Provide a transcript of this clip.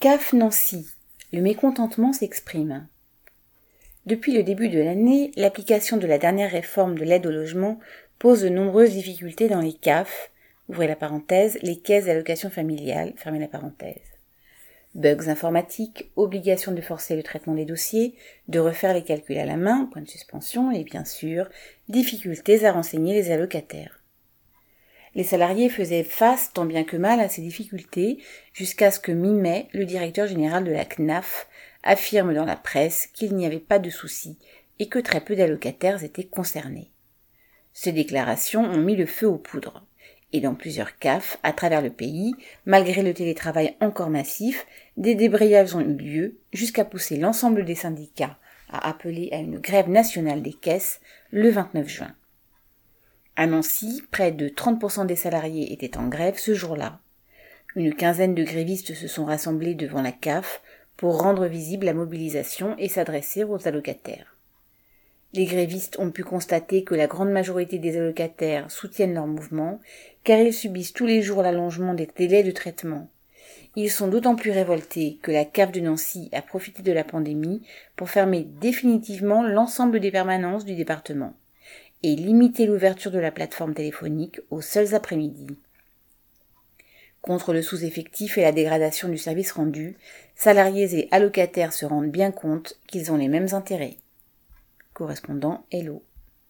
CAF Nancy. Le mécontentement s'exprime. Depuis le début de l'année, l'application de la dernière réforme de l'aide au logement pose de nombreuses difficultés dans les CAF, ouvrez la parenthèse, les caisses d'allocation familiale, fermez la parenthèse. Bugs informatiques, obligation de forcer le traitement des dossiers, de refaire les calculs à la main, point de suspension, et bien sûr, difficultés à renseigner les allocataires. Les salariés faisaient face tant bien que mal à ces difficultés jusqu'à ce que mi-mai, le directeur général de la CNAF affirme dans la presse qu'il n'y avait pas de soucis et que très peu d'allocataires étaient concernés. Ces déclarations ont mis le feu aux poudres. Et dans plusieurs CAF à travers le pays, malgré le télétravail encore massif, des débrayages ont eu lieu jusqu'à pousser l'ensemble des syndicats à appeler à une grève nationale des caisses le 29 juin. À Nancy, près de 30% des salariés étaient en grève ce jour-là. Une quinzaine de grévistes se sont rassemblés devant la CAF pour rendre visible la mobilisation et s'adresser aux allocataires. Les grévistes ont pu constater que la grande majorité des allocataires soutiennent leur mouvement, car ils subissent tous les jours l'allongement des délais de traitement. Ils sont d'autant plus révoltés que la CAF de Nancy a profité de la pandémie pour fermer définitivement l'ensemble des permanences du département et limiter l'ouverture de la plateforme téléphonique aux seuls après-midi. Contre le sous-effectif et la dégradation du service rendu, salariés et allocataires se rendent bien compte qu'ils ont les mêmes intérêts. Correspondant Hello.